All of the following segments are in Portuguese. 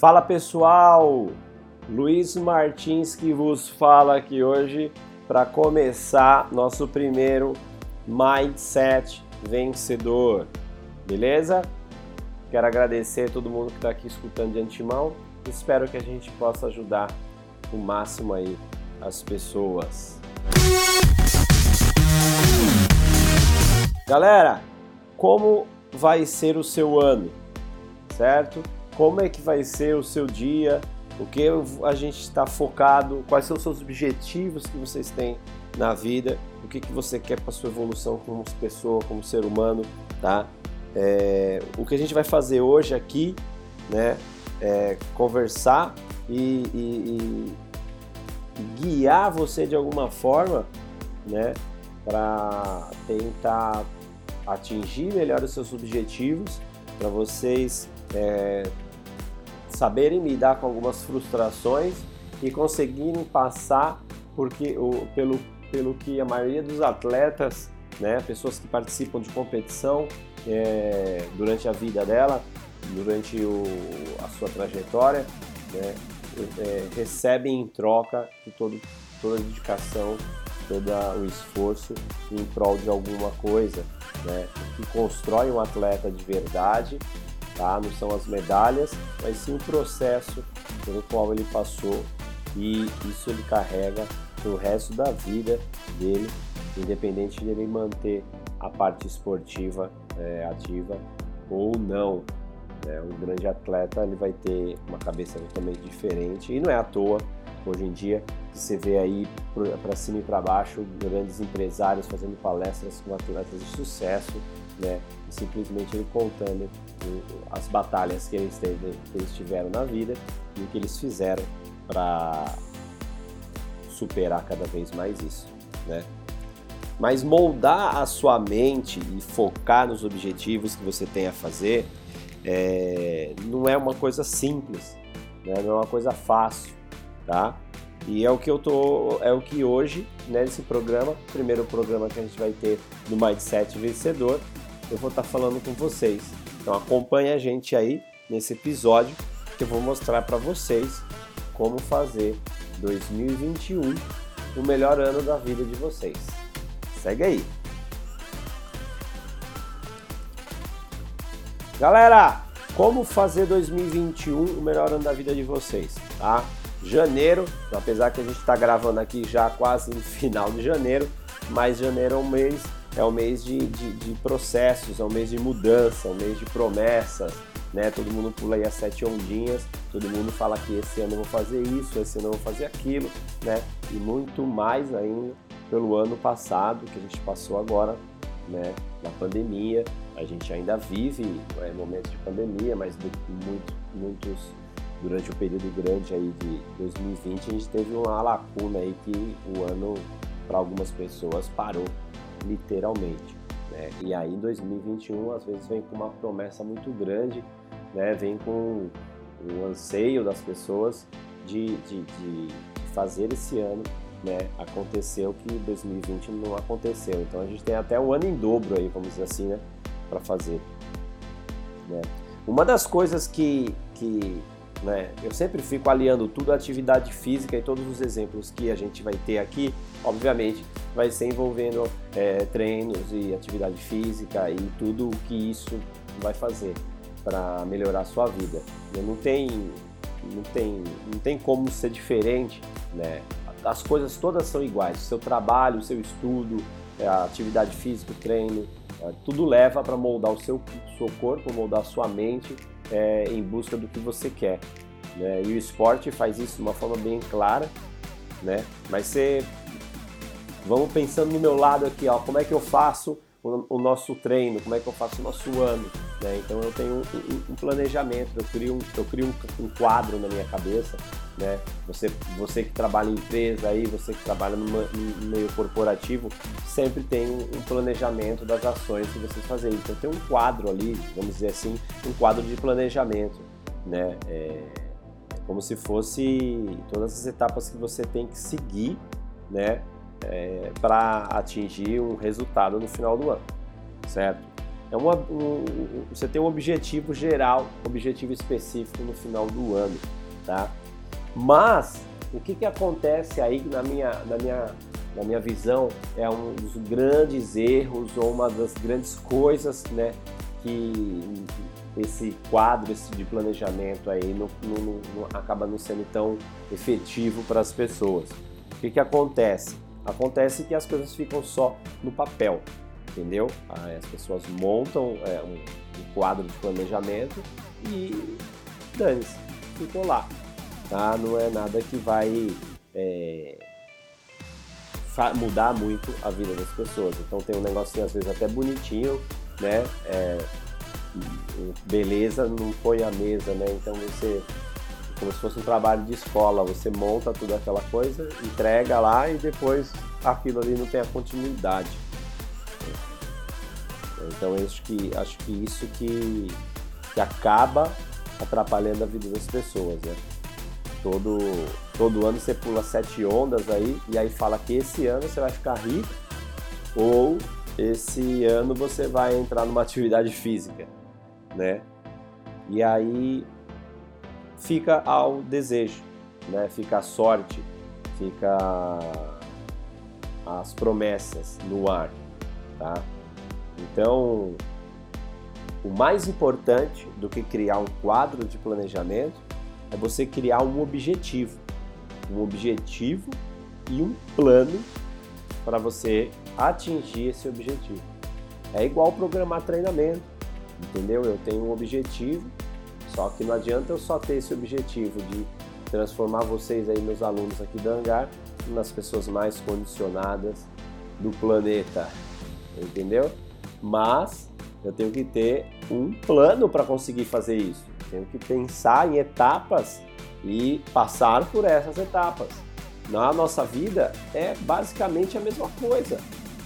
Fala pessoal, Luiz Martins que vos fala aqui hoje para começar nosso primeiro Mindset Vencedor, beleza? Quero agradecer a todo mundo que está aqui escutando de antemão. Espero que a gente possa ajudar o máximo aí as pessoas. Galera, como vai ser o seu ano, certo? Como é que vai ser o seu dia, o que a gente está focado, quais são os seus objetivos que vocês têm na vida, o que, que você quer para sua evolução como pessoa, como ser humano, tá? É, o que a gente vai fazer hoje aqui, né, é conversar e, e, e guiar você de alguma forma, né, para tentar atingir melhor os seus objetivos, para vocês é, saberem lidar com algumas frustrações e conseguirem passar porque o, pelo, pelo que a maioria dos atletas, né, pessoas que participam de competição é, durante a vida dela, durante o, a sua trajetória, né, é, recebem em troca de todo, toda a dedicação, todo o esforço em prol de alguma coisa, né, que constrói um atleta de verdade tá? Não são as medalhas, mas sim o processo pelo qual ele passou e isso ele carrega pro resto da vida dele, independente de ele manter a parte esportiva é, ativa ou não. Né? Um grande atleta ele vai ter uma cabeça totalmente diferente e não é à toa hoje em dia você vê aí para cima e para baixo grandes empresários fazendo palestras com atletas de sucesso, né? E simplesmente ele contando as batalhas que eles, teve, que eles tiveram na vida e o que eles fizeram para superar cada vez mais isso, né? Mas moldar a sua mente e focar nos objetivos que você tem a fazer é, não é uma coisa simples, né? não é uma coisa fácil, tá? E é o que eu tô, é o que hoje, né, nesse programa, primeiro programa que a gente vai ter do Mindset Vencedor, eu vou estar tá falando com vocês. Então acompanhe a gente aí nesse episódio que eu vou mostrar para vocês como fazer 2021 o melhor ano da vida de vocês. Segue aí. Galera, como fazer 2021 o melhor ano da vida de vocês, tá? Janeiro, apesar que a gente está gravando aqui já quase no final de janeiro, mas janeiro é um mês é um mês de, de, de, processos, é um mês de mudança, é um mês de promessas, né? Todo mundo pula aí as sete ondinhas, todo mundo fala que esse ano eu vou fazer isso, esse ano eu vou fazer aquilo, né? E muito mais ainda pelo ano passado que a gente passou agora, né? Na pandemia, a gente ainda vive é, momentos de pandemia, mas muito, muitos durante o período grande aí de 2020 a gente teve uma lacuna aí que o ano para algumas pessoas parou literalmente. Né? E aí 2021 às vezes vem com uma promessa muito grande, né? vem com o anseio das pessoas de, de, de fazer esse ano né, aconteceu que 2020 não aconteceu. Então a gente tem até um ano em dobro aí, vamos dizer assim, né, para fazer. Né? Uma das coisas que, que né? Eu sempre fico aliando tudo à atividade física e todos os exemplos que a gente vai ter aqui, obviamente, vai ser envolvendo é, treinos e atividade física e tudo o que isso vai fazer para melhorar a sua vida. Não tem, não tem, não tem como ser diferente, né? As coisas todas são iguais. O seu trabalho, o seu estudo, é, a atividade física, o treino, é, tudo leva para moldar o seu, seu corpo, moldar a sua mente é, em busca do que você quer. Né? E o esporte faz isso de uma forma bem clara, né? Mas você, vamos pensando no meu lado aqui, ó, como é que eu faço o, o nosso treino, como é que eu faço o nosso ano, né? Então eu tenho um, um, um, planejamento, eu crio, um, eu crio um, quadro na minha cabeça, né? Você, você que trabalha em empresa aí, você que trabalha no, meio corporativo, sempre tem um, planejamento das ações que vocês fazem. Então tem um quadro ali, vamos dizer assim, um quadro de planejamento, né? É, como se fosse todas as etapas que você tem que seguir, né? É, para atingir um resultado no final do ano, certo? é uma, um, você tem um objetivo geral, objetivo específico no final do ano, tá? Mas o que, que acontece aí na minha, na, minha, na minha visão é um dos grandes erros ou uma das grandes coisas, né, que esse quadro esse de planejamento aí não, não, não acaba não sendo tão efetivo para as pessoas. O que, que acontece? Acontece que as coisas ficam só no papel, entendeu? As pessoas montam é, um, um, quadro de planejamento e dane-se, ficou lá. Tá? Não é nada que vai é, mudar muito a vida das pessoas. Então tem um negocinho às vezes até bonitinho, né? É, beleza não põe a mesa, né? Então você como se fosse um trabalho de escola, você monta tudo aquela coisa, entrega lá e depois aquilo ali não tem a continuidade. Então acho que, acho que isso que, que acaba atrapalhando a vida das pessoas, né? Todo, todo ano você pula sete ondas aí e aí fala que esse ano você vai ficar rico ou esse ano você vai entrar numa atividade física, né? E aí fica ao desejo, né? Fica a sorte, fica as promessas no ar, tá? Então, o mais importante do que criar um quadro de planejamento é você criar um objetivo. Um objetivo e um plano para você atingir esse objetivo. É igual programar treinamento, entendeu? Eu tenho um objetivo, só que não adianta eu só ter esse objetivo de transformar vocês aí, meus alunos aqui do Hangar, nas pessoas mais condicionadas do planeta, entendeu? mas eu tenho que ter um plano para conseguir fazer isso. Tenho que pensar em etapas e passar por essas etapas. Na nossa vida é basicamente a mesma coisa,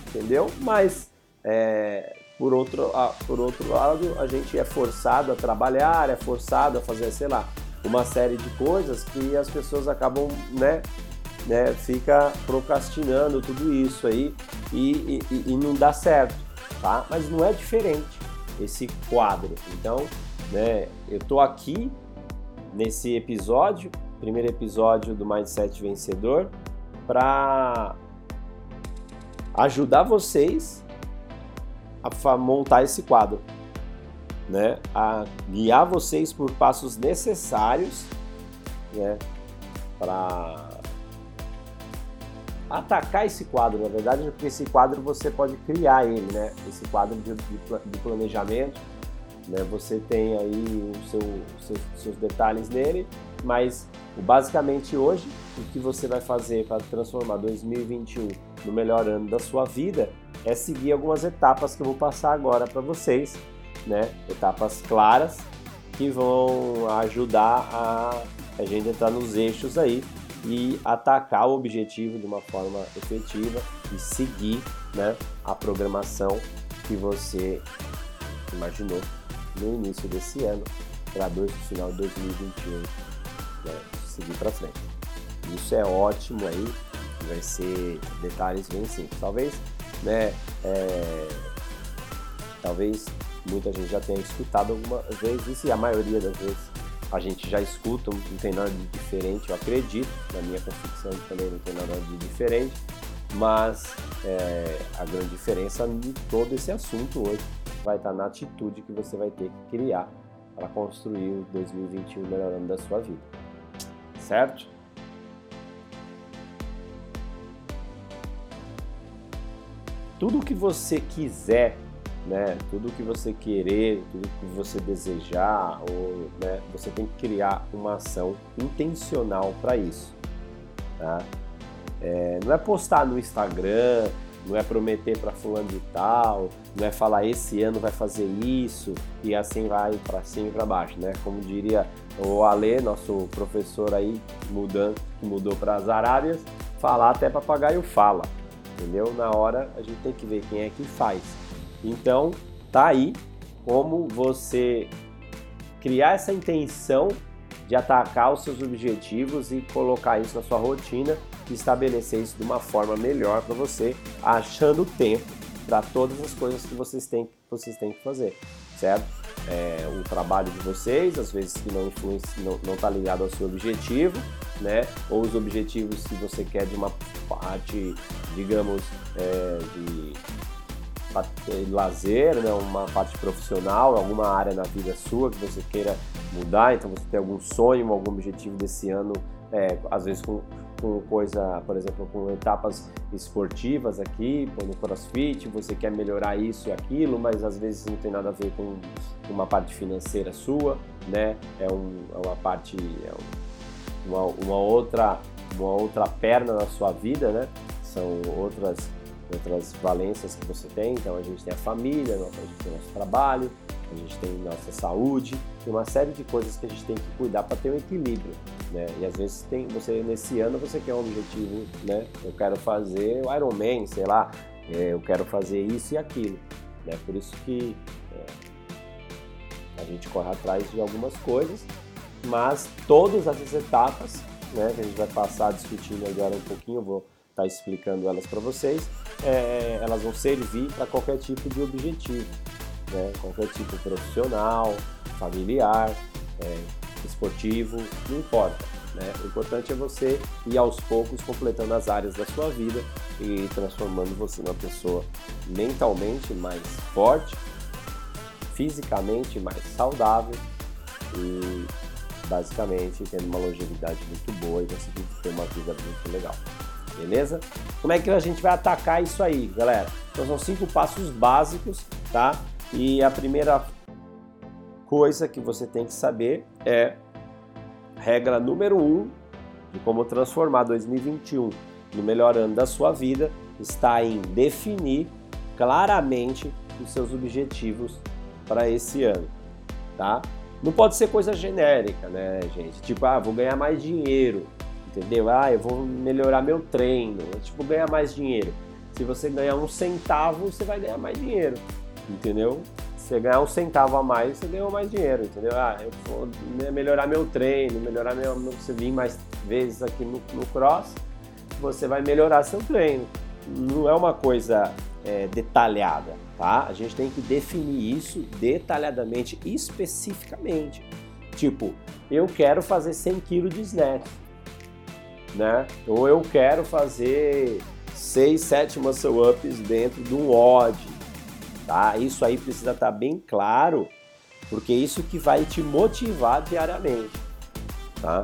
entendeu? Mas é, por, outro, por outro lado, a gente é forçado a trabalhar, é forçado a fazer, sei lá, uma série de coisas que as pessoas acabam, né, né fica procrastinando tudo isso aí e, e, e não dá certo tá? Mas não é diferente esse quadro. Então, né, eu tô aqui nesse episódio, primeiro episódio do Mindset Vencedor, para ajudar vocês a montar esse quadro, né? A guiar vocês por passos necessários, né? Para atacar esse quadro, na verdade, porque esse quadro você pode criar ele, né? Esse quadro de, de, de planejamento, né? Você tem aí o seu, seus, seus detalhes nele, mas basicamente hoje o que você vai fazer para transformar 2021 no melhor ano da sua vida é seguir algumas etapas que eu vou passar agora para vocês, né? Etapas claras que vão ajudar a, a gente entrar nos eixos aí e atacar o objetivo de uma forma efetiva e seguir né, a programação que você imaginou no início desse ano para o final de 2021 né, seguir para frente. Isso é ótimo aí, vai ser detalhes bem simples. Talvez, né, é, talvez muita gente já tenha escutado algumas vezes e a maioria das vezes a gente já escuta, não tem nada de diferente, eu acredito, na minha concepção também não tem nada de diferente, mas é, a grande diferença de todo esse assunto hoje vai estar na atitude que você vai ter que criar para construir o 2021 melhorando da sua vida. Certo? Tudo que você quiser né? Tudo que você querer, tudo que você desejar, ou, né? você tem que criar uma ação intencional para isso, tá? É, não é postar no Instagram, não é prometer para fulano de tal, não é falar esse ano vai fazer isso e assim vai para cima e para baixo, né? Como diria o Ale, nosso professor aí mudando, que mudou para as Arábias, falar até papagaio fala, entendeu? Na hora a gente tem que ver quem é que faz. Então, tá aí como você criar essa intenção de atacar os seus objetivos e colocar isso na sua rotina e estabelecer isso de uma forma melhor para você, achando tempo para todas as coisas que vocês têm, vocês têm que fazer, certo? É, o trabalho de vocês, às vezes que não influencia, não está ligado ao seu objetivo, né? Ou os objetivos que você quer de uma parte, digamos, é, de lazer, né, uma parte profissional, alguma área na vida sua que você queira mudar, então você tem algum sonho, algum objetivo desse ano, é, às vezes com, com coisa, por exemplo, com etapas esportivas aqui, no crossfit, você quer melhorar isso e aquilo, mas às vezes não tem nada a ver com uma parte financeira sua, né? É, um, é uma parte, é uma, uma, outra, uma outra perna na sua vida, né? São outras outras valências que você tem. Então a gente tem a família, a gente tem o nosso trabalho, a gente tem nossa saúde, tem uma série de coisas que a gente tem que cuidar para ter um equilíbrio, né? E às vezes tem você nesse ano você quer um objetivo, né? Eu quero fazer o Ironman, sei lá, é, eu quero fazer isso e aquilo, né? Por isso que é, a gente corre atrás de algumas coisas, mas todas essas etapas, né? Que a gente vai passar discutindo agora um pouquinho, eu vou estar tá explicando elas para vocês é, elas vão servir para qualquer tipo de objetivo, né? qualquer tipo profissional, familiar, é, esportivo, não importa. Né? O importante é você ir aos poucos completando as áreas da sua vida e transformando você numa pessoa mentalmente mais forte, fisicamente mais saudável e basicamente tendo uma longevidade muito boa e conseguindo ter uma vida muito legal beleza? Como é que a gente vai atacar isso aí, galera? Então são cinco passos básicos, tá? E a primeira coisa que você tem que saber é regra número um de como transformar 2021 no melhor ano da sua vida está em definir claramente os seus objetivos para esse ano, tá? Não pode ser coisa genérica, né, gente? Tipo, ah, vou ganhar mais dinheiro entendeu? Ah, eu vou melhorar meu treino, tipo, ganhar mais dinheiro. Se você ganhar um centavo, você vai ganhar mais dinheiro, entendeu? Você ganhar um centavo a mais, você ganhou mais dinheiro, entendeu? Ah, eu vou melhorar meu treino, melhorar meu. Você vir mais vezes aqui no, no cross, você vai melhorar seu treino. Não é uma coisa é, detalhada, tá? A gente tem que definir isso detalhadamente, especificamente. Tipo, eu quero fazer 100 kg de snatch né? Ou eu quero fazer 6, 7 muscle ups dentro de um odd, tá? Isso aí precisa estar tá bem claro, porque é isso que vai te motivar diariamente, tá?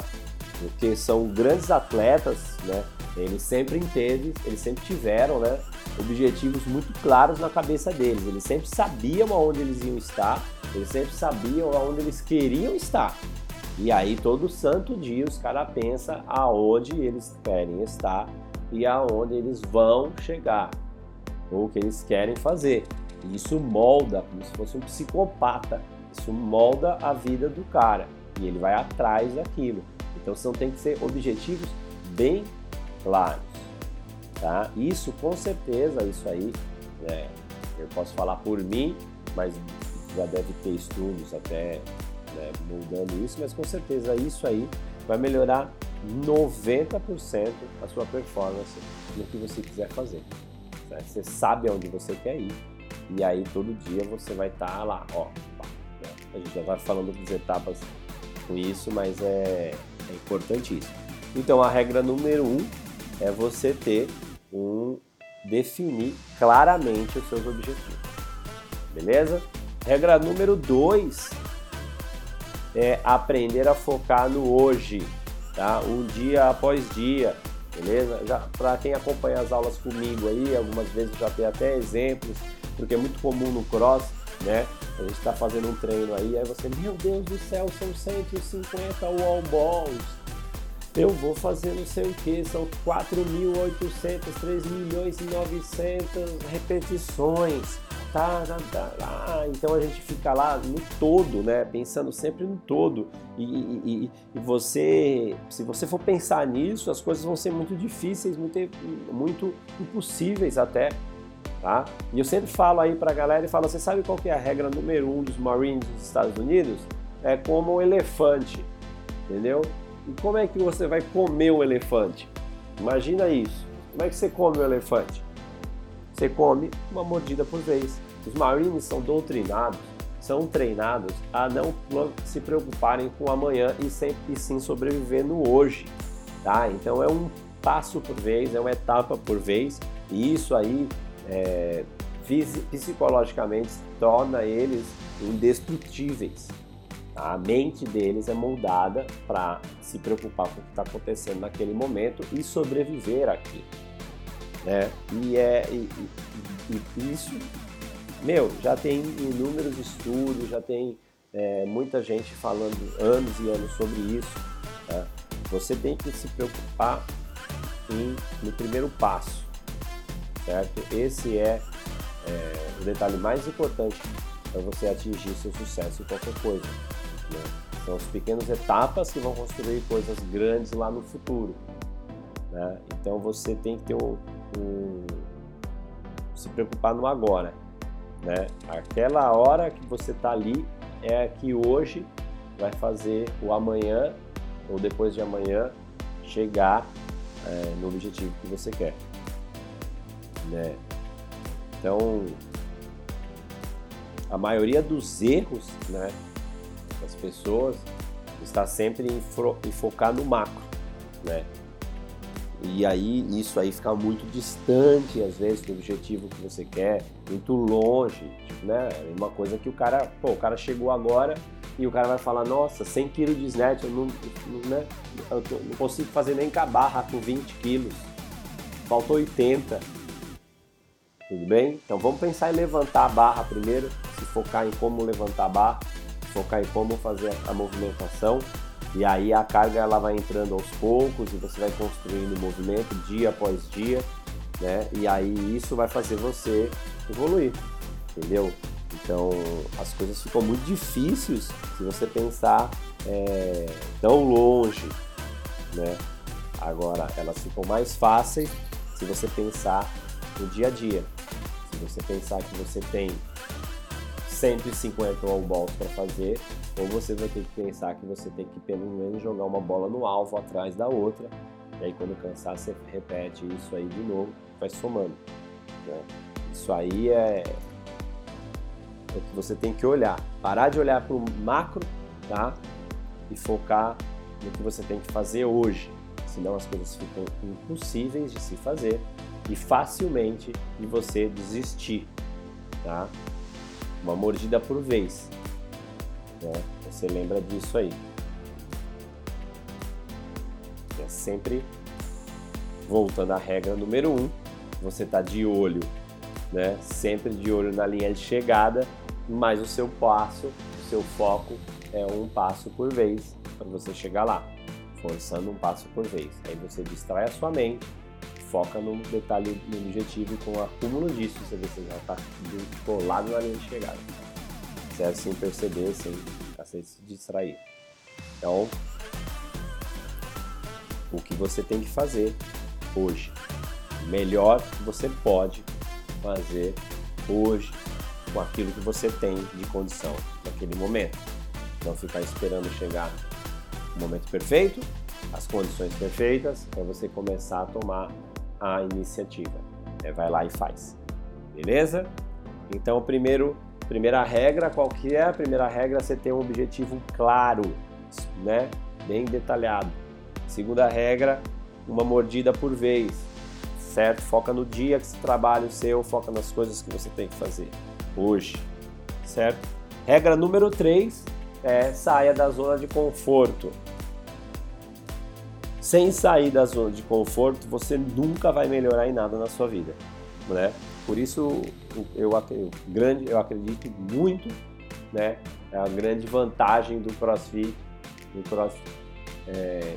Porque são grandes atletas, né? Eles sempre teve, eles sempre tiveram, né? Objetivos muito claros na cabeça deles. Eles sempre sabiam aonde eles iam estar, eles sempre sabiam aonde eles queriam estar. E aí todo santo dia os caras pensam aonde eles querem estar e aonde eles vão chegar, ou o que eles querem fazer. E isso molda, como se fosse um psicopata, isso molda a vida do cara e ele vai atrás daquilo. Então são, tem que ser objetivos bem claros. Tá? Isso com certeza, isso aí, é, eu posso falar por mim, mas já deve ter estudos até né, mudando isso, mas com certeza isso aí vai melhorar 90% a sua performance no que você quiser fazer. Né? Você sabe aonde você quer ir e aí todo dia você vai estar tá lá, ó. Né? A gente já vai falando das etapas com isso, mas é, é importante isso. Então a regra número um é você ter um definir claramente os seus objetivos. Beleza? Regra número dois é aprender a focar no hoje, tá? Um dia após dia, beleza? Já para quem acompanha as aulas comigo aí, algumas vezes já tem até exemplos, porque é muito comum no cross, né? A gente está fazendo um treino aí, aí você, meu Deus do céu, são 150 wall balls. Eu vou fazer não sei o que, são 4.800, 3 milhões e 900 repetições tá, tá, tá, ah, então a gente fica lá no todo, né? Pensando sempre no todo. E, e, e, você, se você for pensar nisso, as coisas vão ser muito difíceis, muito, muito impossíveis até. Tá? E eu sempre falo aí pra galera e falo, você sabe qual que é a regra número um dos Marines dos Estados Unidos? É como um elefante, entendeu? E como é que você vai comer um elefante? Imagina isso. Como é que você come um elefante? Você come uma mordida por vez. Os Marines são doutrinados, são treinados a não se preocuparem com o amanhã e, sempre, e sim sobreviver no hoje. Tá? Então é um passo por vez, é uma etapa por vez, e isso aí é, psicologicamente torna eles indestrutíveis. A mente deles é moldada para se preocupar com o que está acontecendo naquele momento e sobreviver aqui. Né? E, é, e, e, e isso, meu, já tem inúmeros estudos, já tem é, muita gente falando anos e anos sobre isso. Tá? Você tem que se preocupar em, no primeiro passo, certo? Esse é, é o detalhe mais importante para você atingir seu sucesso em qualquer coisa. Né? São as pequenas etapas que vão construir coisas grandes lá no futuro. Né? Então você tem que ter um, um, se preocupar no agora. Né? Aquela hora que você está ali é que hoje vai fazer o amanhã ou depois de amanhã chegar é, no objetivo que você quer. Né? Então, a maioria dos erros né, das pessoas está sempre em, em focar no macro. Né? E aí isso aí fica muito distante, às vezes, do objetivo que você quer, muito longe, né? É uma coisa que o cara, pô, o cara chegou agora e o cara vai falar, nossa, 100 kg de snatch, eu não, né? eu não consigo fazer nem com a barra com 20 quilos, faltou 80. Tudo bem? Então vamos pensar em levantar a barra primeiro, se focar em como levantar a barra, focar em como fazer a movimentação e aí a carga ela vai entrando aos poucos e você vai construindo o movimento dia após dia, né? E aí isso vai fazer você evoluir, entendeu? Então as coisas ficam muito difíceis se você pensar é, tão longe, né? Agora elas ficam mais fáceis se você pensar no dia a dia. Você pensar que você tem 150 all balls para fazer, ou você vai ter que pensar que você tem que pelo menos jogar uma bola no alvo atrás da outra, e aí quando cansar você repete isso aí de novo, vai somando. Né? Isso aí é, é o que você tem que olhar. Parar de olhar para o macro, tá? E focar no que você tem que fazer hoje. Senão as coisas ficam impossíveis de se fazer e facilmente de você desistir, tá? uma mordida por vez. Né? Você lembra disso aí. É sempre voltando à regra número um, você está de olho, né? Sempre de olho na linha de chegada, mas o seu passo, o seu foco é um passo por vez para você chegar lá, forçando um passo por vez. Aí você distrai a sua mente foca no detalhe, no objetivo com o acúmulo disso você vê se já está colado na linha de chegada. Certo? Sem perceber, sem ficar se distrair. Então, o que você tem que fazer hoje? Melhor que você pode fazer hoje com aquilo que você tem de condição naquele momento. Não ficar esperando chegar o momento perfeito, as condições perfeitas, para você começar a tomar a iniciativa. É, vai lá e faz. Beleza? Então, primeiro, primeira regra, qual que é? A primeira regra é você ter um objetivo claro, né? Bem detalhado. Segunda regra, uma mordida por vez, certo? Foca no dia que você trabalha o seu, foca nas coisas que você tem que fazer hoje, certo? Regra número 3 é saia da zona de conforto. Sem sair da zona de conforto, você nunca vai melhorar em nada na sua vida, né? Por isso, eu, grande, eu acredito muito, né? É a grande vantagem do CrossFit, do CrossFit é,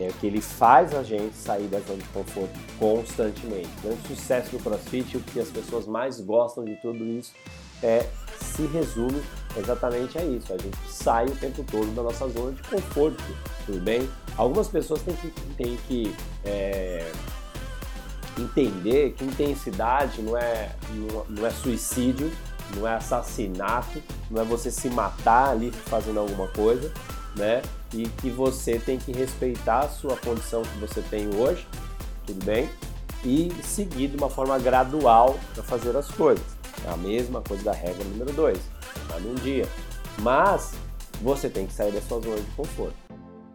é que ele faz a gente sair da zona de conforto constantemente. O grande sucesso do CrossFit, o que as pessoas mais gostam de tudo isso, é se resume exatamente a isso. A gente sai o tempo todo da nossa zona de conforto, tudo bem? Algumas pessoas têm que, têm que é, entender que intensidade não é, não é suicídio, não é assassinato, não é você se matar ali fazendo alguma coisa, né? E que você tem que respeitar a sua condição que você tem hoje, tudo bem? E seguir de uma forma gradual para fazer as coisas. É a mesma coisa da regra número 2, treinar num dia. Mas você tem que sair da sua zona de conforto,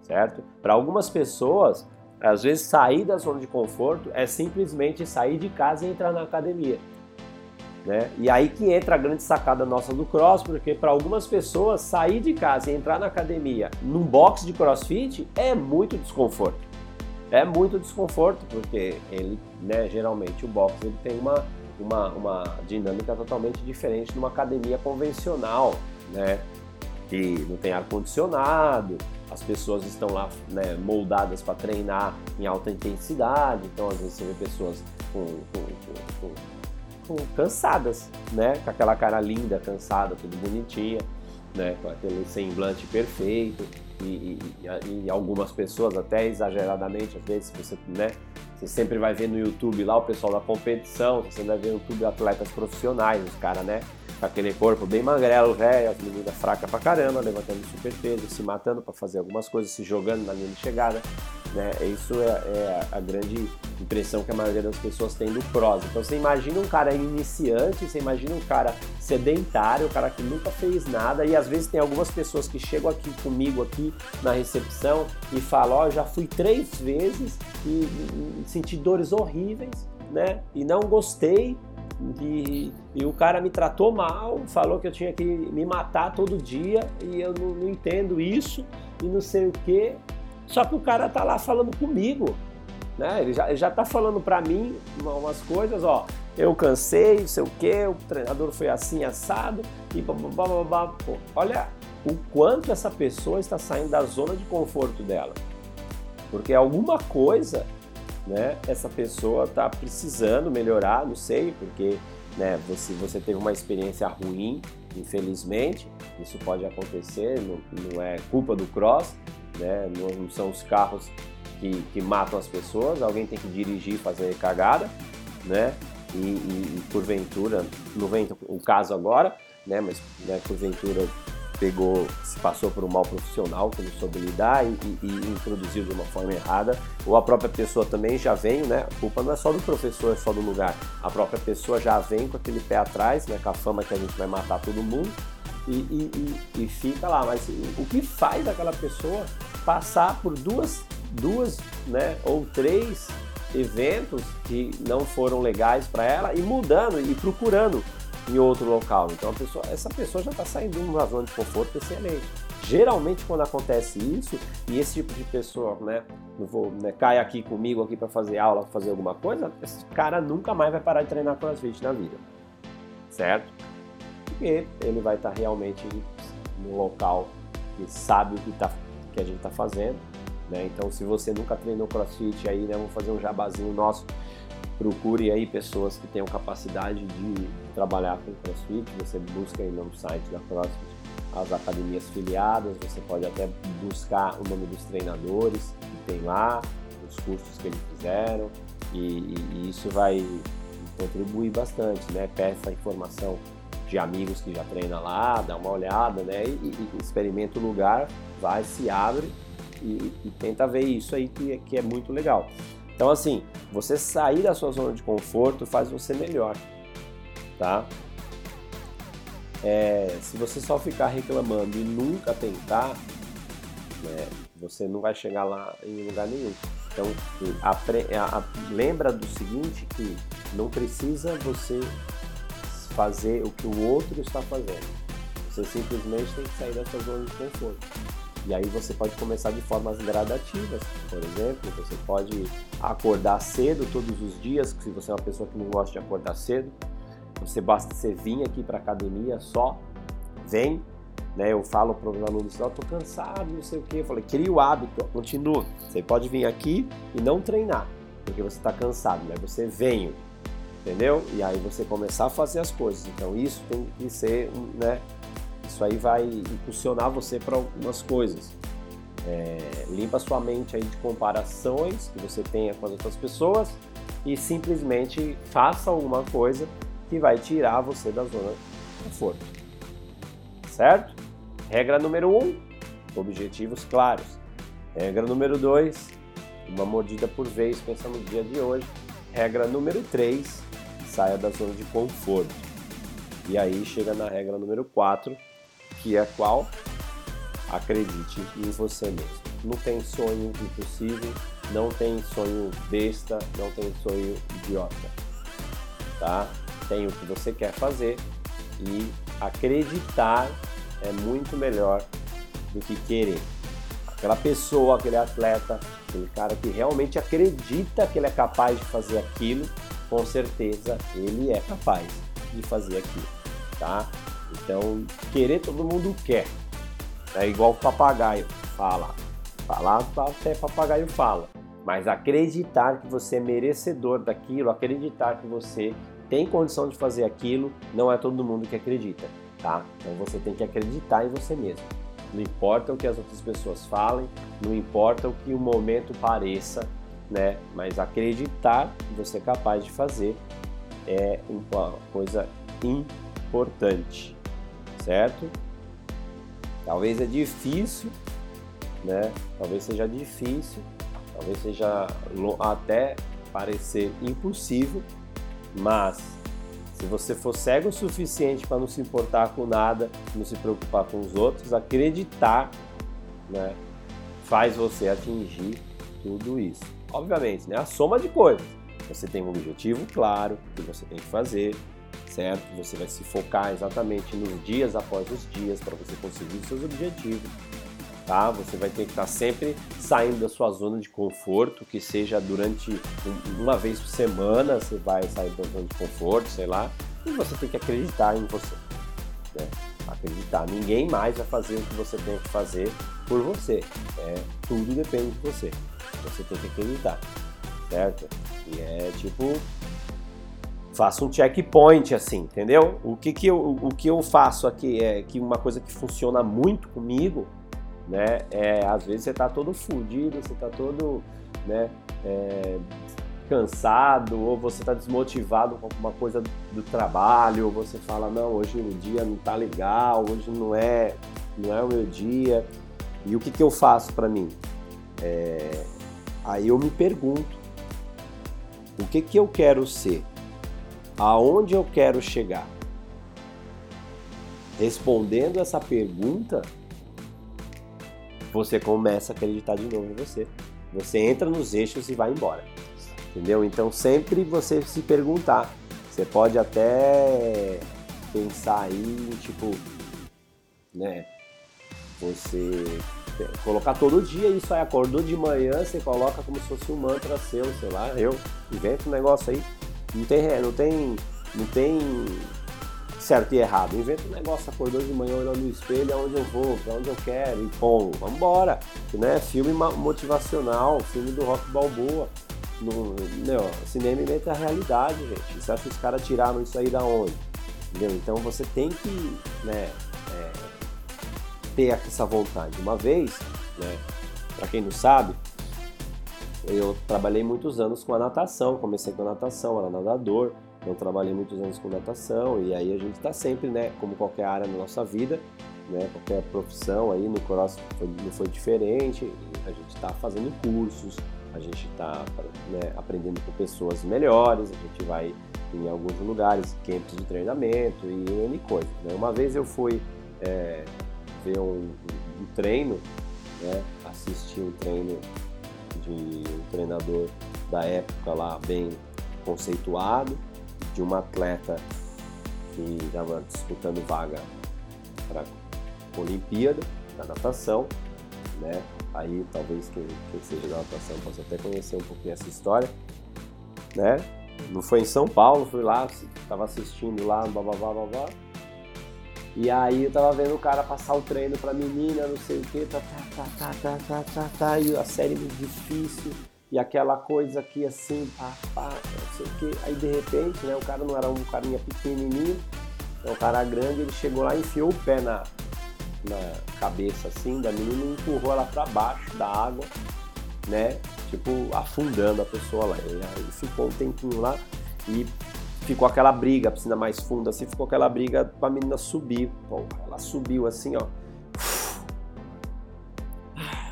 certo? Para algumas pessoas, às vezes sair da zona de conforto é simplesmente sair de casa e entrar na academia. Né? E aí que entra a grande sacada nossa do cross, porque para algumas pessoas sair de casa e entrar na academia num box de crossfit é muito desconforto. É muito desconforto, porque ele, né, geralmente o box ele tem uma, uma, uma dinâmica totalmente diferente de uma academia convencional, né? Que não tem ar-condicionado, as pessoas estão lá né, moldadas para treinar em alta intensidade, então às vezes você vê pessoas com, com, com, cansadas, né? Com aquela cara linda, cansada, tudo bonitinha, né? Com aquele semblante perfeito. E, e, e, algumas pessoas até exageradamente, às vezes você, né, você sempre vai ver no YouTube lá o pessoal da competição, você vai ver no YouTube atletas profissionais, os caras, né, com aquele corpo bem magrelo, velho, as meninas fracas pra caramba, levantando super peso, se matando para fazer algumas coisas, se jogando na linha de chegada. Né? Isso é, é, a grande impressão que a maioria das pessoas tem do cross. Então você imagina um cara iniciante, você imagina um cara sedentário, um cara que nunca fez nada e às vezes tem algumas pessoas que chegam aqui comigo aqui na recepção e falam, ó, oh, já fui três vezes e, e, e senti dores horríveis, né? E não gostei e, e, o cara me tratou mal, falou que eu tinha que me matar todo dia e eu não, não entendo isso e não sei o que. Só que o cara tá lá falando comigo, né? Ele já, ele já tá falando para mim umas coisas, ó. Eu cansei, sei o que, o treinador foi assim assado e blá. Pô, olha o quanto essa pessoa está saindo da zona de conforto dela. Porque alguma coisa, né, essa pessoa está precisando melhorar, não sei, porque né, você, você teve uma experiência ruim, infelizmente, isso pode acontecer, não, não é culpa do cross, né? Não, são os carros que, que matam as pessoas, alguém tem que dirigir e fazer cagada, né? E, e, e porventura, não vem o caso agora, né? Mas né, porventura pegou, se passou por um mal profissional que não soube lidar e, e, introduziu de uma forma errada, ou a própria pessoa também já vem, né? A culpa não é só do professor, é só do lugar. A própria pessoa já vem com aquele pé atrás, né? Com a fama que a gente vai matar todo mundo e, e, e, fica lá. Mas o que faz aquela pessoa passar por duas, duas né, ou três eventos que não foram legais para ela e mudando e procurando em outro local. Então pessoa, essa pessoa já está saindo de uma zona de conforto excelente. Geralmente quando acontece isso e esse tipo de pessoa, né, vou, né, cai aqui comigo aqui para fazer aula, fazer alguma coisa, esse cara nunca mais vai parar de treinar CrossFit na vida, certo? Porque ele vai estar realmente no local que sabe o que, tá, que a gente está fazendo. Né? Então, se você nunca treinou CrossFit, aí, né, vamos fazer um jabazinho nosso. Procure aí pessoas que tenham capacidade de trabalhar com CrossFit. Você busca aí no site da CrossFit as academias filiadas. Você pode até buscar o nome dos treinadores que tem lá, os cursos que eles fizeram, e, e, e isso vai contribuir bastante, né? Peça informação de amigos que já treina lá, dá uma olhada, né? E, e experimenta o lugar, vai, se abre e, e, tenta ver isso aí que, que é muito legal. Então, assim, você sair da sua zona de conforto faz você melhor, tá? É, se você só ficar reclamando e nunca tentar, né, você não vai chegar lá em lugar nenhum. Então, a, a, lembra do seguinte que não precisa você fazer o que o outro está fazendo. Você simplesmente tem que sair da sua zona de conforto. E aí você pode começar de formas gradativas. Por exemplo, você pode acordar cedo todos os dias, se você é uma pessoa que não gosta de acordar cedo. Você basta você vir aqui para a academia só, vem, né? Eu falo para os alunos, eu tô cansado, não sei o que. Eu falei, cria o hábito, continua. Você pode vir aqui e não treinar, porque você está cansado, né? Você vem, entendeu? E aí você começar a fazer as coisas. Então isso tem que ser, né? Isso aí vai impulsionar você para algumas coisas. É, limpa sua mente aí de comparações que você tenha com as outras pessoas e simplesmente faça alguma coisa que vai tirar você da zona de conforto. Certo? Regra número um, objetivos claros. Regra número dois, uma mordida por vez, pensando no dia de hoje. Regra número 3, saia da zona de conforto. E aí chega na regra número 4, que é qual? Acredite em você mesmo. Não tem sonho impossível, não tem sonho besta, não tem sonho idiota. Tá? Tem o que você quer fazer e acreditar é muito melhor do que querer. Aquela pessoa, aquele atleta, aquele cara que realmente acredita que ele é capaz de fazer aquilo, com certeza ele é capaz de fazer aquilo, tá? Então, querer todo mundo quer. É igual o papagaio fala. Falar até papagaio fala. Mas acreditar que você é merecedor daquilo, acreditar que você tem condição de fazer aquilo, não é todo mundo que acredita, tá? Então você tem que acreditar em você mesmo. Não importa o que as outras pessoas falem, não importa o que o momento pareça, né? Mas acreditar que você é capaz de fazer é uma coisa importante, certo? Talvez é difícil, né? Talvez seja difícil, talvez seja até parecer impossível, mas se você for cego o suficiente para não se importar com nada, não se preocupar com os outros, acreditar, né, faz você atingir tudo isso. Obviamente, né, a soma de coisas. Você tem um objetivo claro que você tem que fazer, certo? Você vai se focar exatamente nos dias após os dias para você conseguir os seus objetivos tá? Você vai ter que estar sempre saindo da sua zona de conforto, que seja durante uma vez por semana você vai sair da zona de conforto, sei lá, e você tem que acreditar em você, né? Acreditar. Ninguém mais vai fazer o que você tem que fazer por você. É, tudo depende de você. Você tem que acreditar, certo? E é tipo faço um checkpoint assim, entendeu? O que que eu, o que eu faço aqui é que uma coisa que funciona muito comigo né? É, às vezes você está todo fudido, você está todo, né? É, cansado ou você está desmotivado com alguma coisa do trabalho, ou você fala não, hoje o dia não tá legal, hoje não é, não é o meu dia. E o que que eu faço para mim? É, aí eu me pergunto, o que que eu quero ser? Aonde eu quero chegar? Respondendo essa pergunta, você começa a acreditar de novo em você. Você entra nos eixos e vai embora. Entendeu? Então sempre você se perguntar. Você pode até pensar aí, tipo, né? Você colocar todo dia isso aí, acordou de manhã, você coloca como se fosse um mantra seu, sei lá, eu invento um negócio aí. Não tem, não tem, não tem certo e errado. Inventa um negócio, acordou de manhã olhando no espelho, aonde eu vou, pra onde eu quero, e pô, vambora. Né? Filme motivacional, filme do Rock Balboa. No, não, cinema inventa a realidade, gente. Você acha que os caras tiraram isso aí da onde? Entendeu? Então você tem que né, é, ter essa vontade. Uma vez, né, para quem não sabe, eu trabalhei muitos anos com a natação, comecei com a natação, era nadador, eu trabalhei muitos anos com natação e aí a gente está sempre, né, como qualquer área na nossa vida, né, qualquer profissão aí no cross foi, não foi diferente. A gente está fazendo cursos, a gente está né, aprendendo com pessoas melhores, a gente vai em alguns lugares, campos de treinamento e N coisas. Né? Uma vez eu fui é, ver um, um treino, né, assistir um treino de um treinador da época lá bem conceituado de uma atleta que estava disputando vaga para Olimpíada da natação, né? Aí talvez quem, quem seja da natação possa até conhecer um pouquinho essa história, né? Não foi em São Paulo, fui lá, estava assistindo lá, blá blá blá blá blá. E aí eu tava vendo o cara passar o treino pra menina, não sei o que, tá, tá, tá, tá, tá, tá, tá, e a série muito difícil e aquela coisa aqui assim, pá, pá, não sei o que. Aí de repente, né, o cara não era um carinha pequenininho, é um cara grande, ele chegou lá e enfiou o pé na, na cabeça assim da menina e empurrou ela para baixo da água, né? Tipo, afundando a pessoa lá. E aí ficou um tempinho lá e ficou aquela briga, a piscina mais funda, assim, ficou aquela briga pra menina subir. Bom, ela subiu assim, ó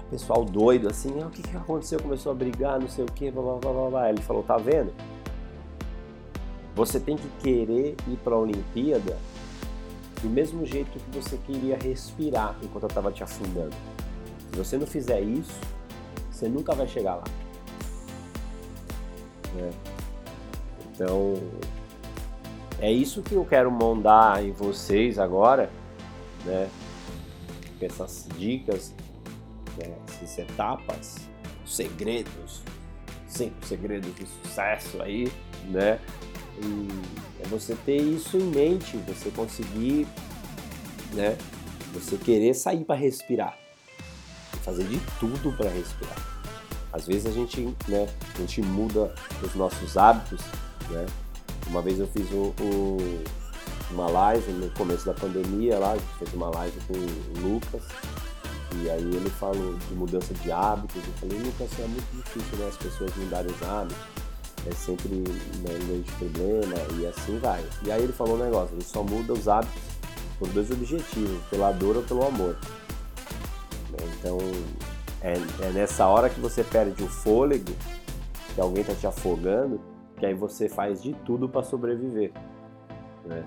pessoal doido assim, ah, o que, que aconteceu? Começou a brigar, não sei o que, blá, blá, blá, blá. Ele falou, tá vendo? Você tem que querer ir para a Olimpíada do mesmo jeito que você queria respirar enquanto eu estava te afundando. Se você não fizer isso, você nunca vai chegar lá. Né? Então, é isso que eu quero mandar em vocês agora, né? Essas dicas, né? essas etapas, segredos, cinco segredos de sucesso aí, né? E é você ter isso em mente, você conseguir, né? Você querer sair para respirar, fazer de tudo para respirar. Às vezes a gente, né? A gente muda os nossos hábitos, né? Uma vez eu fiz o, o, uma live no começo da pandemia lá, a gente fez uma live com o Lucas, e aí ele falou de mudança de hábitos, eu falei, Lucas, é muito difícil né, as pessoas mudarem os hábitos, é sempre né, um grande problema e assim vai. E aí ele falou um negócio, ele só muda os hábitos por dois objetivos, pela dor ou pelo amor. Então é, é nessa hora que você perde o fôlego, que alguém está te afogando, que aí você faz de tudo para sobreviver. Né?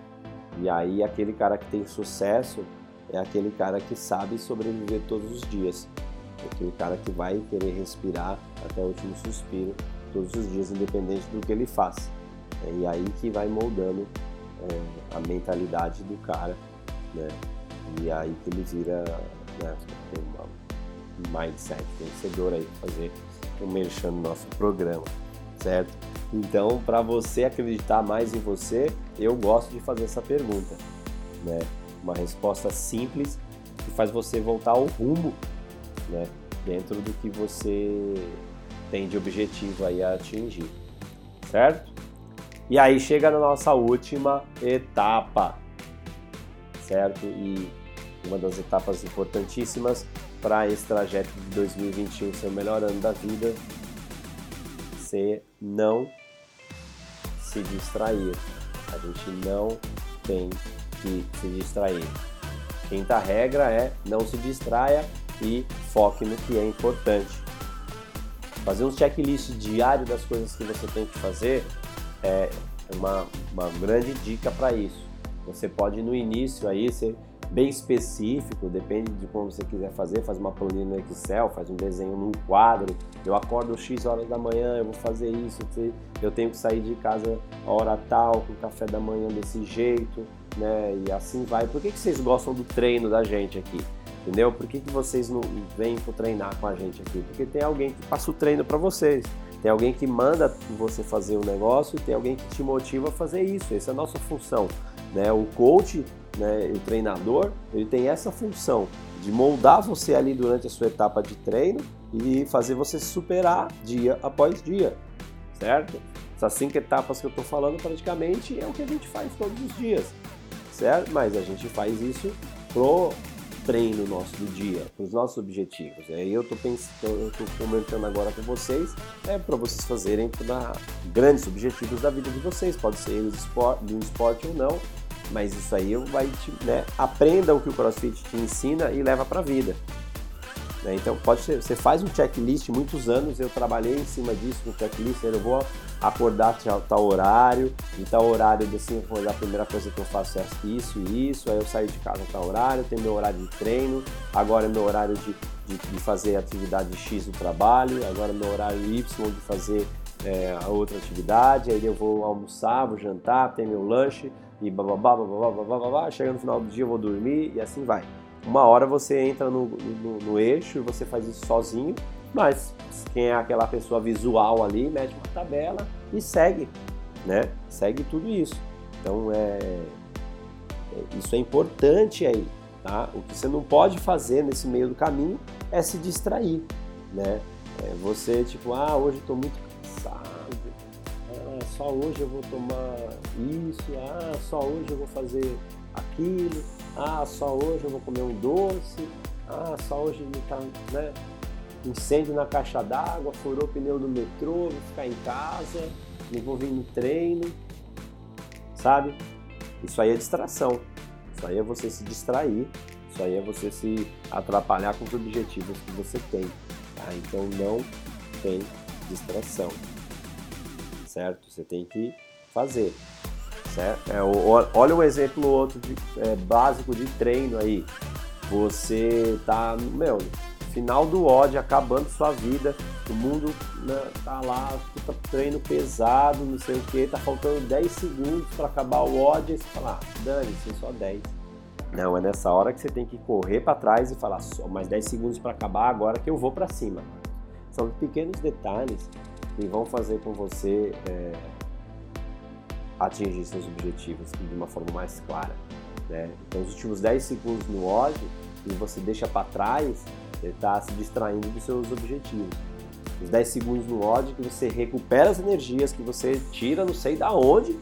E aí aquele cara que tem sucesso é aquele cara que sabe sobreviver todos os dias. É aquele cara que vai querer respirar até o último suspiro todos os dias, independente do que ele faz. É, e aí que vai moldando é, a mentalidade do cara, né? E aí que ele vira né, mindset vencedor aí fazer um merchan no nosso programa, certo? Então, para você acreditar mais em você, eu gosto de fazer essa pergunta, né? Uma resposta simples que faz você voltar ao rumo, né? Dentro do que você tem de objetivo aí a atingir, certo? E aí chega na nossa última etapa, certo? E uma das etapas importantíssimas para esse trajeto de 2021 ser o melhor ano da vida, ser não se distrair. A gente não tem que se distrair. Quinta regra é não se distraia e foque no que é importante. Fazer um checklist diário das coisas que você tem que fazer é uma, uma grande dica para isso. Você pode no início aí ser bem específico, depende de como você quiser fazer, faz uma planilha no Excel, faz um desenho num quadro, eu acordo X horas da manhã, eu vou fazer isso, eu tenho que sair de casa a hora tal, com café da manhã desse jeito, né? E assim vai. Por que, que vocês gostam do treino da gente aqui? Entendeu? Por que, que vocês não vêm treinar com a gente aqui? Porque tem alguém que passa o treino para vocês. Tem alguém que manda você fazer o um negócio e tem alguém que te motiva a fazer isso. Essa é a nossa função. Né? O coach né, o treinador, ele tem essa função de moldar você ali durante a sua etapa de treino e fazer você superar dia após dia, certo? Essas cinco etapas que eu estou falando praticamente é o que a gente faz todos os dias, certo? Mas a gente faz isso pro treino nosso do dia, para os nossos objetivos. E aí eu estou comentando agora com vocês, é para vocês fazerem para grandes objetivos da vida de vocês, pode ser esporte, do esporte ou não, mas isso aí vai te, né, aprenda o que o CrossFit te ensina e leva para a vida. Né? Então pode ser, você faz um checklist, muitos anos eu trabalhei em cima disso, no checklist, eu vou acordar tal, tal horário, e tal horário assim, a primeira coisa que eu faço é isso e isso, aí eu saio de casa tal horário, tem meu horário de treino, agora é meu horário de, de, de fazer atividade X do trabalho, agora é meu horário Y de fazer é, a outra atividade, aí eu vou almoçar, vou jantar, tem meu lanche, e bababá, bababá, bababá, chega no final do dia eu vou dormir e assim vai. Uma hora você entra no, no, no eixo e você faz isso sozinho, mas quem é aquela pessoa visual ali, mete uma tabela e segue, né? Segue tudo isso. Então é, é isso é importante aí, tá? O que você não pode fazer nesse meio do caminho é se distrair, né? É você tipo, ah, hoje estou muito só hoje eu vou tomar isso, ah, só hoje eu vou fazer aquilo, ah, só hoje eu vou comer um doce, ah, só hoje tá, né? Incêndio na caixa d'água, furou o pneu do metrô, vou ficar em casa, não vou vir no treino, sabe? Isso aí é distração. Isso aí é você se distrair, isso aí é você se atrapalhar com os objetivos que você tem. Tá? Então não tem distração certo? Você tem que fazer, Certo? É, olha um exemplo outro de, é, básico de treino aí. Você tá, meu, final do ódio, acabando sua vida, o mundo né, tá lá, tá treino pesado, não sei o que, tá faltando 10 segundos para acabar o ódio, e você fala, ah, dane-se, só 10. Não, é nessa hora que você tem que correr para trás e falar, só mais 10 segundos para acabar, agora que eu vou para cima. São pequenos detalhes que vão fazer com você é, atingir seus objetivos de uma forma mais clara. Né? Então, os últimos 10 segundos no ódio e você deixa para trás, você está se distraindo dos seus objetivos. Os 10 segundos no ódio que você recupera as energias que você tira não sei da onde,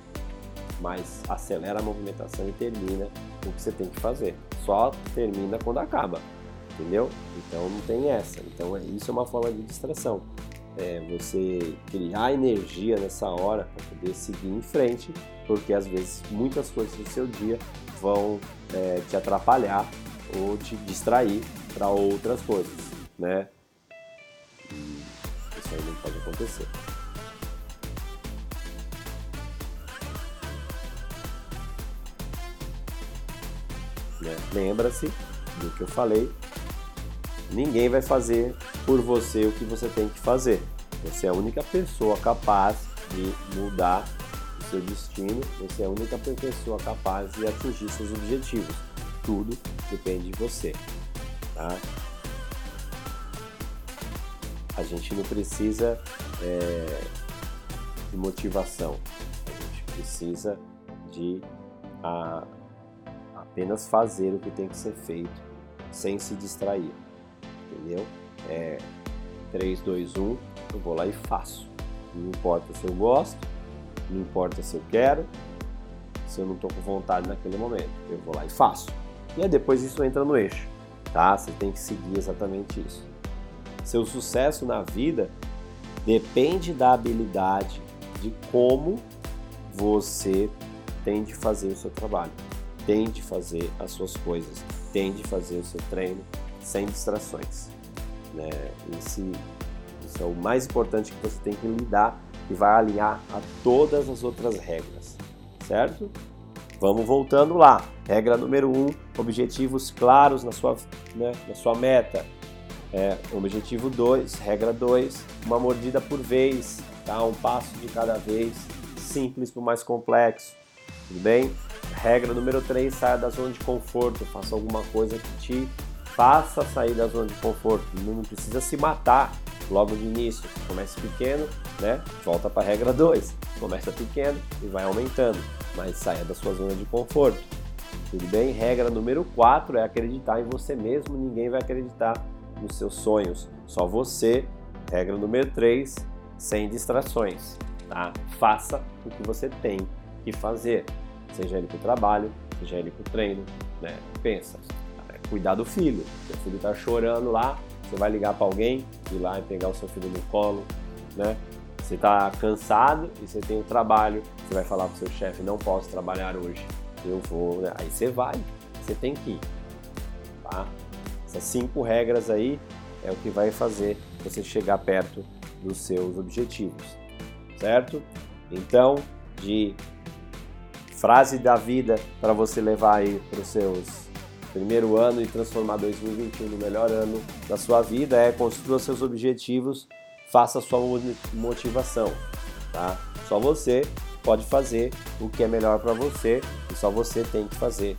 mas acelera a movimentação e termina o que você tem que fazer. Só termina quando acaba, entendeu? Então não tem essa. Então é, isso é uma forma de distração. É você criar energia nessa hora para poder seguir em frente, porque às vezes muitas coisas do seu dia vão é, te atrapalhar ou te distrair para outras coisas, né? Isso aí não pode acontecer. Né? Lembra-se do que eu falei. Ninguém vai fazer por você o que você tem que fazer. Você é a única pessoa capaz de mudar o seu destino. Você é a única pessoa capaz de atingir seus objetivos. Tudo depende de você, tá? A gente não precisa é, de motivação. A gente precisa de a, apenas fazer o que tem que ser feito sem se distrair. Entendeu? É 3, 2, 1, eu vou lá e faço. Não importa se eu gosto, não importa se eu quero, se eu não estou com vontade naquele momento. Eu vou lá e faço. E aí depois isso entra no eixo, tá? Você tem que seguir exatamente isso. Seu sucesso na vida depende da habilidade de como você tem de fazer o seu trabalho tente fazer as suas coisas, tente fazer o seu treino sem distrações. Né? Esse, é o mais importante que você tem que lidar e vai alinhar a todas as outras regras, certo? Vamos voltando lá. Regra número um: objetivos claros na sua, né, na sua meta. É, objetivo 2, regra 2, uma mordida por vez, tá? um passo de cada vez, simples para o mais complexo. Tudo bem? Regra número 3, saia da zona de conforto, faça alguma coisa que te faça sair da zona de conforto. Não precisa se matar logo de início. Comece pequeno, né? Volta para a regra 2. Começa pequeno e vai aumentando, mas saia da sua zona de conforto. Tudo bem? Regra número 4 é acreditar em você mesmo, ninguém vai acreditar nos seus sonhos, só você. Regra número 3, sem distrações, tá? Faça o que você tem que fazer seja ele para o trabalho, seja ele para o treino, né? Pensa, cuidar do filho. Seu filho está chorando lá, você vai ligar para alguém, ir lá e pegar o seu filho no colo, né? Você está cansado e você tem um trabalho, você vai falar para o seu chefe, não posso trabalhar hoje, eu vou, né? aí você vai, você tem que ir, tá? Essas cinco regras aí é o que vai fazer você chegar perto dos seus objetivos, certo? Então, de frase da vida para você levar aí para os seus primeiro ano e transformar 2021 no melhor ano da sua vida é construa seus objetivos, faça sua motivação, tá? Só você pode fazer o que é melhor para você e só você tem que fazer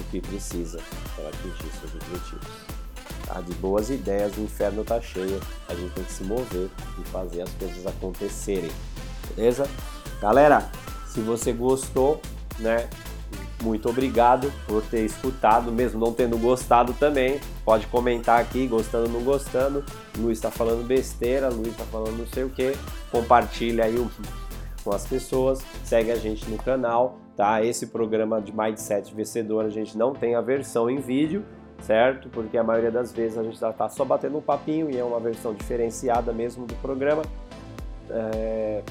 o que precisa para atingir seus objetivos. Tá? De boas ideias, o inferno está cheio, a gente tem que se mover e fazer as coisas acontecerem, beleza? Galera, se você gostou, né? Muito obrigado por ter escutado, mesmo não tendo gostado também. Pode comentar aqui, gostando ou não gostando. Luiz está falando besteira, Luiz está falando não sei o que. Compartilha aí com as pessoas, segue a gente no canal, tá? Esse programa de Mindset Vencedor a gente não tem a versão em vídeo, certo? Porque a maioria das vezes a gente está só batendo um papinho e é uma versão diferenciada mesmo do programa. É...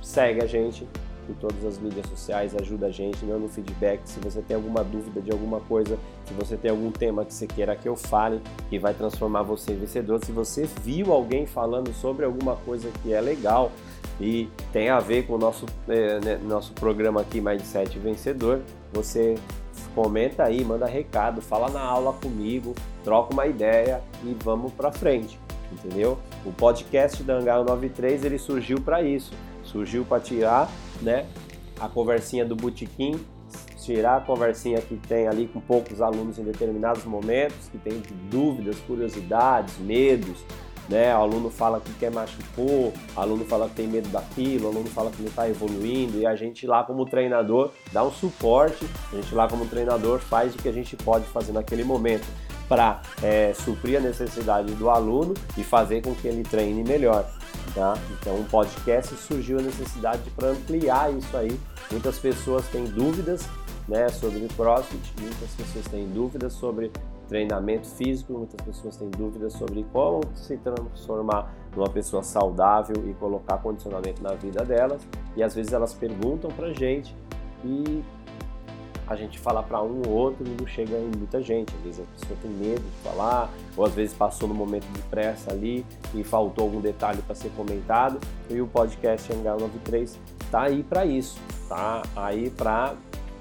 Segue a gente por todas as mídias sociais, ajuda a gente, manda feedback. Se você tem alguma dúvida de alguma coisa, se você tem algum tema que você queira que eu fale, que vai transformar você em vencedor. Se você viu alguém falando sobre alguma coisa que é legal e tem a ver com o nosso, é, né, nosso programa aqui, Mindset Vencedor, você comenta aí, manda recado, fala na aula comigo, troca uma ideia e vamos para frente, entendeu? O podcast da Angaio 93 ele surgiu para isso, surgiu para tirar, né, a conversinha do botequim, tirar a conversinha que tem ali com poucos alunos em determinados momentos, que tem dúvidas, curiosidades, medos, né? O aluno fala que quer machucou, o aluno fala que tem medo daquilo, o aluno fala que não está evoluindo e a gente lá como treinador dá um suporte, a gente lá como treinador faz o que a gente pode fazer naquele momento para é, suprir a necessidade do aluno e fazer com que ele treine melhor. Tá? Então, um podcast surgiu a necessidade para ampliar isso aí. Muitas pessoas têm dúvidas né, sobre o CrossFit, muitas pessoas têm dúvidas sobre treinamento físico, muitas pessoas têm dúvidas sobre como se transformar numa pessoa saudável e colocar condicionamento na vida delas. E às vezes elas perguntam pra gente e a gente fala para um ou outro e não chega em muita gente. Às vezes a pessoa tem medo de falar, ou às vezes passou no momento de pressa ali e faltou algum detalhe para ser comentado. E o podcast Hangar 93 tá aí para isso, tá aí para,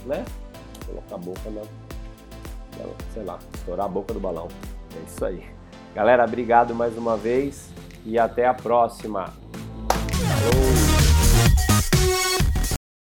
né, colocar a boca na sei lá, estourar a boca do balão. É isso aí. Galera, obrigado mais uma vez e até a próxima.